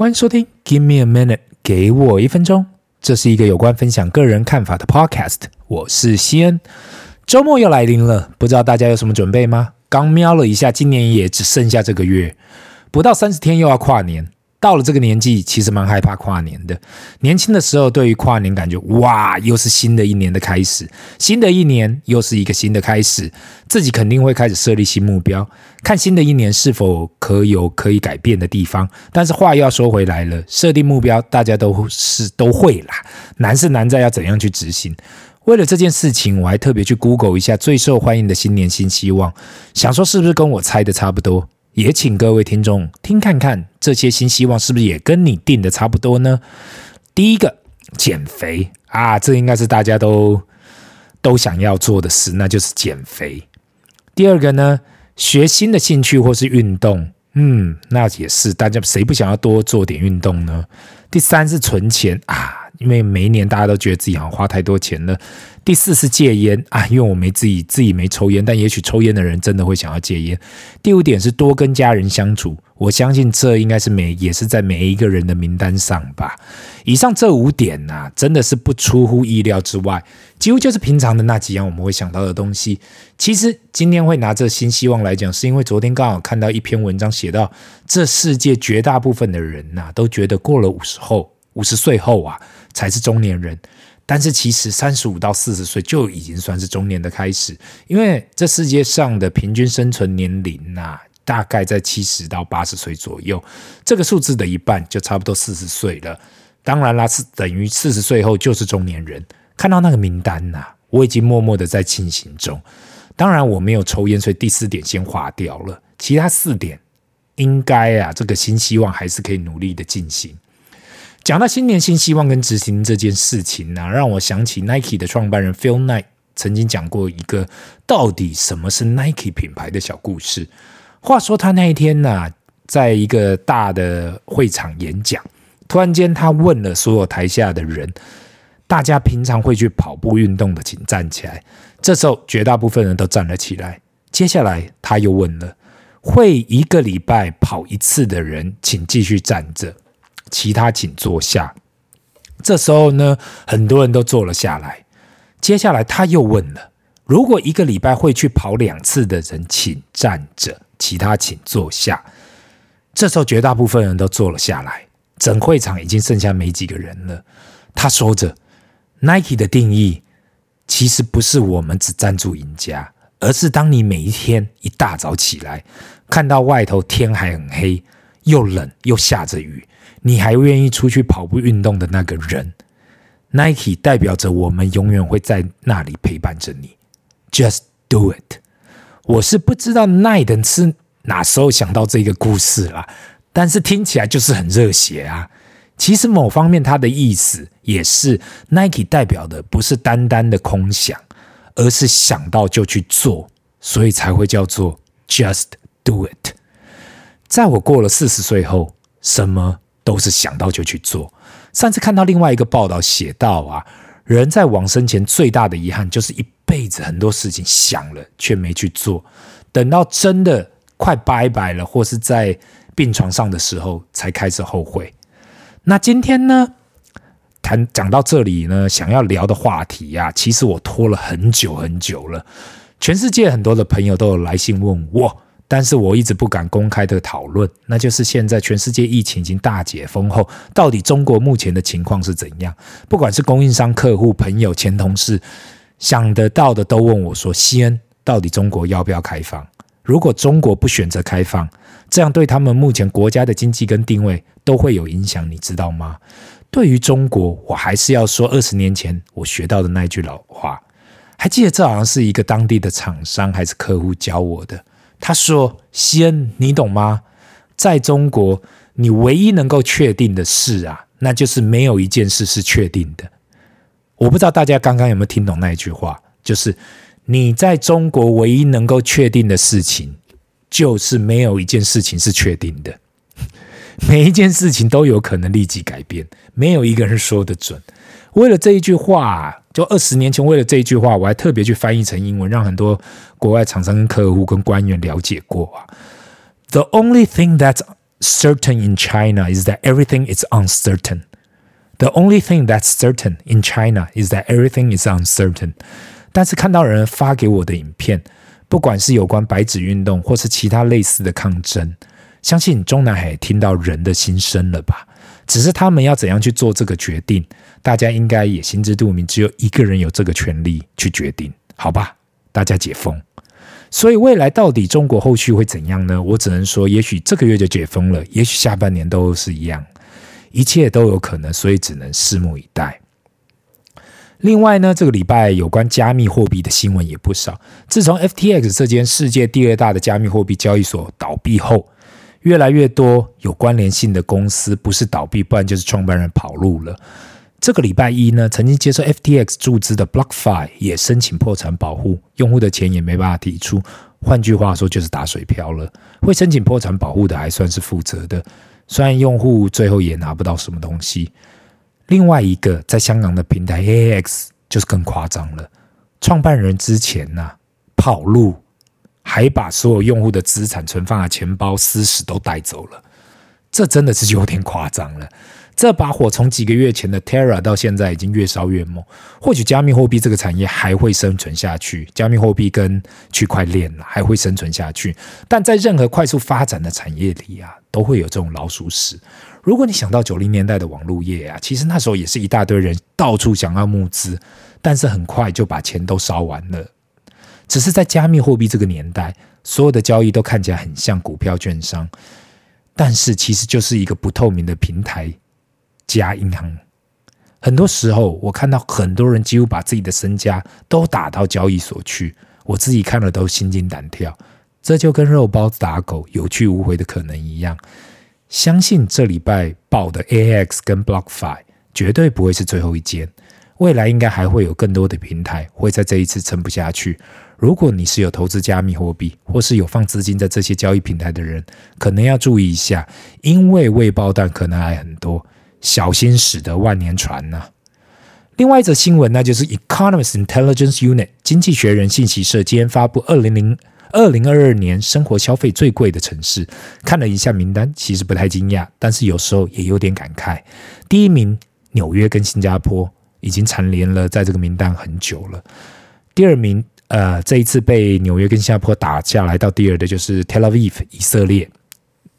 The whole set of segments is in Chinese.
欢迎收听《Give Me a Minute》，给我一分钟。这是一个有关分享个人看法的 Podcast。我是西恩。周末又来临了，不知道大家有什么准备吗？刚瞄了一下，今年也只剩下这个月，不到三十天又要跨年。到了这个年纪，其实蛮害怕跨年的。年轻的时候，对于跨年感觉哇，又是新的一年的开始，新的一年又是一个新的开始，自己肯定会开始设立新目标，看新的一年是否可有可以改变的地方。但是话又要说回来了，设定目标大家都是都会啦，难是难在要怎样去执行。为了这件事情，我还特别去 Google 一下最受欢迎的新年新希望，想说是不是跟我猜的差不多。也请各位听众听看看，这些新希望是不是也跟你定的差不多呢？第一个，减肥啊，这应该是大家都都想要做的事，那就是减肥。第二个呢，学新的兴趣或是运动，嗯，那也是大家谁不想要多做点运动呢？第三是存钱啊。因为每一年大家都觉得自己好像花太多钱了。第四是戒烟啊，因为我没自己自己没抽烟，但也许抽烟的人真的会想要戒烟。第五点是多跟家人相处，我相信这应该是每也是在每一个人的名单上吧。以上这五点呐、真的是不出乎意料之外，几乎就是平常的那几样我们会想到的东西。其实今天会拿这新希望来讲，是因为昨天刚好看到一篇文章，写到这世界绝大部分的人呐、都觉得过了五十后。五十岁后啊，才是中年人。但是其实三十五到四十岁就已经算是中年的开始，因为这世界上的平均生存年龄呐、啊，大概在七十到八十岁左右。这个数字的一半就差不多四十岁了。当然啦，是等于四十岁后就是中年人。看到那个名单呐、我已经默默的在进行中。当然我没有抽烟，所以第四点先划掉了。其他四点应该啊，这个新希望还是可以努力的进行。讲到新年新希望跟执行这件事情呢、让我想起 Nike 的创办人 Phil Knight 曾经讲过一个到底什么是 Nike 品牌的小故事。话说他那一天呢、在一个大的会场演讲，突然间他问了所有台下的人：“大家平常会去跑步运动的，请站起来。”这时候绝大部分人都站了起来。接下来他又问了：“会一个礼拜跑一次的人，请继续站着。”其他请坐下。这时候呢，很多人都坐了下来。接下来他又问了：如果一个礼拜会去跑两次的人，请站着。其他请坐下。这时候绝大部分人都坐了下来。整会场已经剩下没几个人了。他说着：“Nike 的定义其实不是我们只赞助赢家，而是当你每一天一大早起来，看到外头天还很黑，又冷又下着雨。”你还愿意出去跑步运动的那个人，Nike 代表着我们永远会在那里陪伴着你。Just do it。我是不知道 Nike 是哪时候想到这个故事啦，但是听起来就是很热血啊。其实某方面它的意思也是 Nike 代表的不是单单的空想，而是想到就去做，所以才会叫做 Just do it。在我过了四十岁后，什么？都是想到就去做。上次看到另外一个报道写到啊，人在往生前最大的遗憾就是一辈子很多事情想了却没去做，等到真的快拜拜了，或是在病床上的时候才开始后悔。那今天呢，谈讲到这里呢，想要聊的话题呀、其实我拖了很久很久了，全世界很多的朋友都有来信问我。但是我一直不敢公开的讨论，那就是现在全世界疫情已经大解封后，到底中国目前的情况是怎样？不管是供应商、客户、朋友、前同事，想得到的都问我说：“西恩，到底中国要不要开放？如果中国不选择开放，这样对他们目前国家的经济跟定位都会有影响，你知道吗？”对于中国，我还是要说二十年前我学到的那句老话，还记得这好像是一个当地的厂商还是客户教我的。他说：“西恩，你懂吗？在中国，你唯一能够确定的事啊，那就是没有一件事是确定的。我不知道大家刚刚有没有听懂那一句话，就是你在中国唯一能够确定的事情，就是没有一件事情是确定的。每一件事情都有可能立即改变，没有一个人说得准。为了这一句话。”就二十年前，为了这一句话，我还特别去翻译成英文，让很多国外厂商、跟客户、跟官员了解过啊。The only thing that's certain in China is that everything is uncertain. The only thing that's certain in China is that everything is uncertain. 但是看到人发给我的影片，不管是有关白纸运动，或是其他类似的抗争，相信中南海听到人的心声了吧？只是他们要怎样去做这个决定，大家应该也心知肚明。只有一个人有这个权利去决定，好吧？大家解封。所以未来到底中国后续会怎样呢？我只能说，也许这个月就解封了，也许下半年都是一样。一切都有可能，所以只能拭目以待。另外呢，这个礼拜有关加密货币的新闻也不少。自从 FTX 这间世界第二大的加密货币交易所倒闭后，越来越多有关联性的公司不是倒闭，不然就是创办人跑路了。这个礼拜一呢，曾经接受 FTX 注资的 BlockFi 也申请破产保护，用户的钱也没办法提出。换句话说，就是打水漂了。会申请破产保护的还算是负责的。虽然用户最后也拿不到什么东西，另外一个在香港的平台 AAX 就是更夸张了，创办人之前呐、啊、跑路，还把所有用户的资产存放的钱包、私事都带走了，这真的是有点夸张了。这把火从几个月前的 Terra 到现在已经越烧越猛。或许加密货币这个产业还会生存下去，加密货币跟区块链还会生存下去。但在任何快速发展的产业里啊，都会有这种老鼠屎。如果你想到九零年代的网络业啊，其实那时候也是一大堆人到处想要募资，但是很快就把钱都烧完了。只是在加密货币这个年代，所有的交易都看起来很像股票券商，但是其实就是一个不透明的平台。加银行，很多时候我看到很多人几乎把自己的身家都打到交易所去，我自己看了都心惊胆跳。这就跟肉包子打狗有去无回的可能一样。相信这礼拜爆的 AX 跟 BlockFi 绝对不会是最后一间，未来应该还会有更多的平台会在这一次撑不下去。如果你是有投资加密货币或是有放资金在这些交易平台的人，可能要注意一下，因为未爆弹可能还很多。小心驶得万年船呐、另外一则新闻，那就是 Economist Intelligence Unit 经济学人信息社今天发布二零零二零二二年生活消费最贵的城市，看了一下名单，其实不太惊讶，但是有时候也有点感慨。第一名纽约跟新加坡已经蝉联了在这个名单很久了。第二名，呃，这一次被纽约跟新加坡打下来到第二的就是 Tel Aviv 以色列，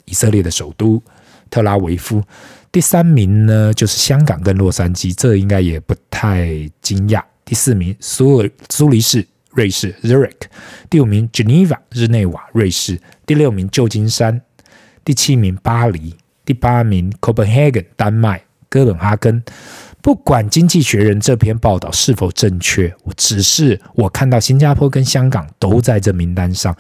以色列的首都特拉维夫。第三名呢，就是香港跟洛杉矶，这应该也不太惊讶。第四名苏苏黎世，瑞士 Zurich。第五名 Geneva 日内瓦，瑞士。第六名旧金山。第七名巴黎。第八名 Copenhagen 丹麦，哥本哈根。不管《经济学人》这篇报道是否正确，我只是我看到新加坡跟香港都在这名单上，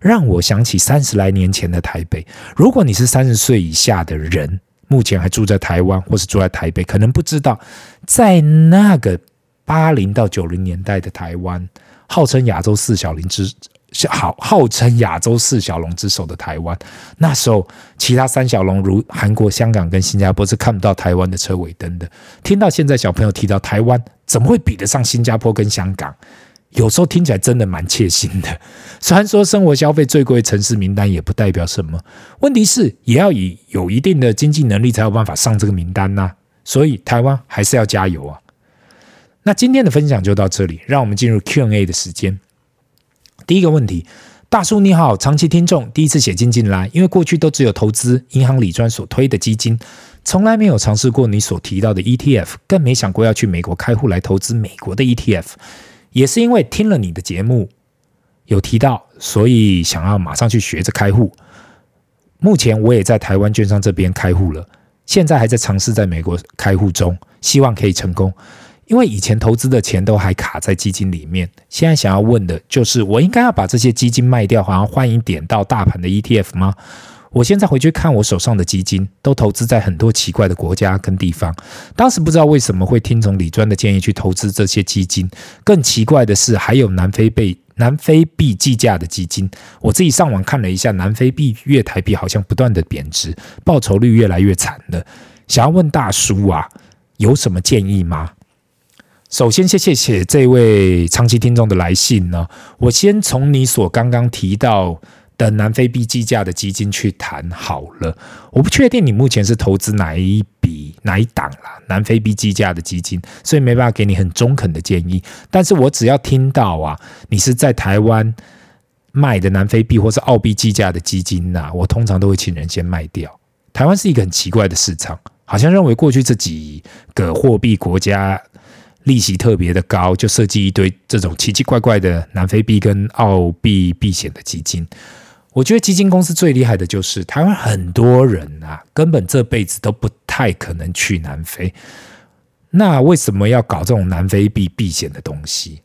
让我想起三十来年前的台北。如果你是三十岁以下的人，目前还住在台湾或是住在台北，可能不知道，在那个八零到九零年代的台湾，号称亚洲四小龙之是好，号称亚洲四小龙之首的台湾，那时候其他三小龙如韩国、香港跟新加坡是看不到台湾的车尾灯的。听到现在小朋友提到台湾，怎么会比得上新加坡跟香港？有时候听起来真的蛮切心的。虽然说生活消费最贵城市名单也不代表什么，问题是也要以有一定的经济能力才有办法上这个名单呐、所以台湾还是要加油啊！那今天的分享就到这里，让我们进入 Q&A 的时间。第一个问题，大叔你好，长期听众，第一次写进进来，因为过去都只有投资银行理专所推的基金，从来没有尝试过你所提到的 ETF，更没想过要去美国开户来投资美国的 ETF。也是因为听了你的节目有提到，所以想要马上去学着开户。目前我也在台湾券商这边开户了，现在还在尝试在美国开户中，希望可以成功。因为以前投资的钱都还卡在基金里面，现在想要问的就是，我应该要把这些基金卖掉，好像换一点到大盘的 ETF 吗？我现在回去看我手上的基金，都投资在很多奇怪的国家跟地方。当时不知道为什么会听从李专的建议去投资这些基金。更奇怪的是，还有南非币南非币计价的基金。我自己上网看了一下，南非币越台币好像不断的贬值，报酬率越来越惨了。想要问大叔啊，有什么建议吗？首先，谢谢谢这位长期听众的来信呢。我先从你所刚刚提到。的南非币计价的基金去谈好了。我不确定你目前是投资哪一笔哪一档啦，南非币计价的基金，所以没办法给你很中肯的建议。但是我只要听到啊，你是在台湾卖的南非币或是澳币计价的基金呐、我通常都会请人先卖掉。台湾是一个很奇怪的市场，好像认为过去这几个货币国家利息特别的高，就设计一堆这种奇奇怪怪的南非币跟澳币避险的基金。我觉得基金公司最厉害的就是台湾很多人啊，根本这辈子都不太可能去南非。那为什么要搞这种南非币避险的东西？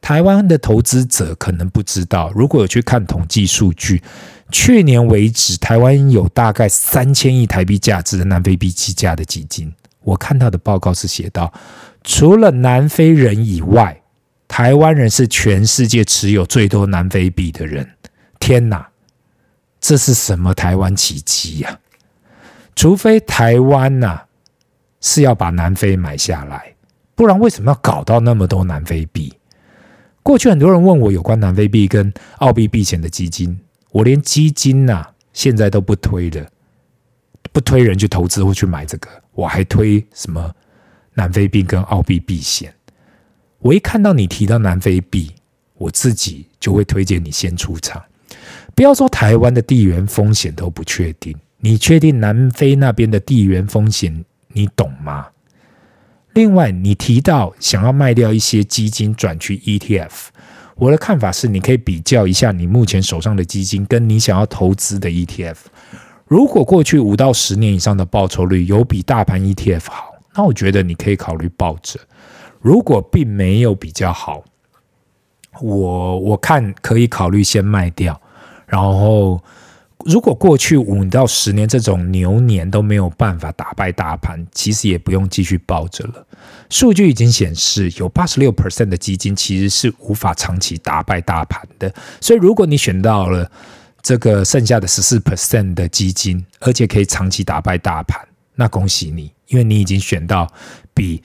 台湾的投资者可能不知道，如果有去看统计数据，去年为止，台湾有大概三千亿台币价值的南非币计价的基金。我看到的报告是写到，除了南非人以外，台湾人是全世界持有最多南非币的人。天哪！这是什么台湾奇迹呀？除非台湾呐是要把南非买下来，不然为什么要搞到那么多南非币？过去很多人问我有关南非币跟澳币避险的基金，我连基金呐现在都不推了，不推人去投资或去买这个，我还推什么南非币跟澳币避险？我一看到你提到南非币，我自己就会推荐你先出场。不要说台湾的地缘风险都不确定，你确定南非那边的地缘风险你懂吗？另外，你提到想要卖掉一些基金转去 ETF，我的看法是，你可以比较一下你目前手上的基金跟你想要投资的 ETF。如果过去五到十年以上的报酬率有比大盘 ETF 好，那我觉得你可以考虑抱着。如果并没有比较好，我我看可以考虑先卖掉。然后，如果过去五到十年这种牛年都没有办法打败大盘，其实也不用继续抱着了。数据已经显示，有八十六 percent 的基金其实是无法长期打败大盘的。所以，如果你选到了这个剩下的十四 percent 的基金，而且可以长期打败大盘，那恭喜你，因为你已经选到比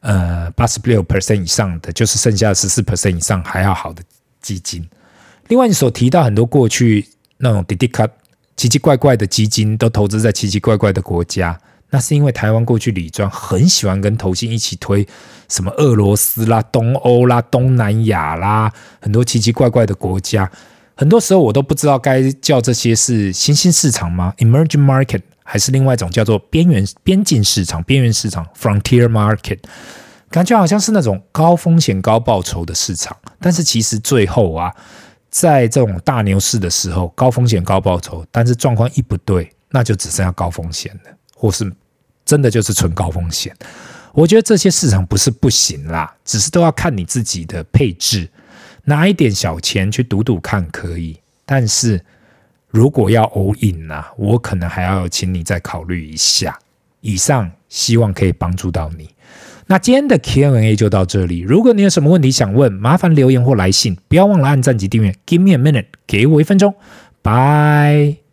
呃八十六 percent 以上的，就是剩下十四 percent 以上还要好的基金。另外，你所提到很多过去那种滴滴卡奇奇怪怪的基金，都投资在奇奇怪怪的国家，那是因为台湾过去理庄很喜欢跟投信一起推什么俄罗斯啦、东欧啦、东南亚啦，很多奇奇怪怪的国家。很多时候我都不知道该叫这些是新兴市场吗？Emerging market 还是另外一种叫做边缘边境市场、边缘市场 Frontier market，感觉好像是那种高风险高报酬的市场，但是其实最后啊。在这种大牛市的时候，高风险高报酬，但是状况一不对，那就只剩下高风险了，或是真的就是纯高风险。我觉得这些市场不是不行啦，只是都要看你自己的配置，拿一点小钱去赌赌看可以。但是如果要 all in 啊，我可能还要请你再考虑一下。以上希望可以帮助到你。那今天的 Q&A 就到这里。如果你有什么问题想问，麻烦留言或来信，不要忘了按赞及订阅。Give me a minute，给我一分钟。Bye。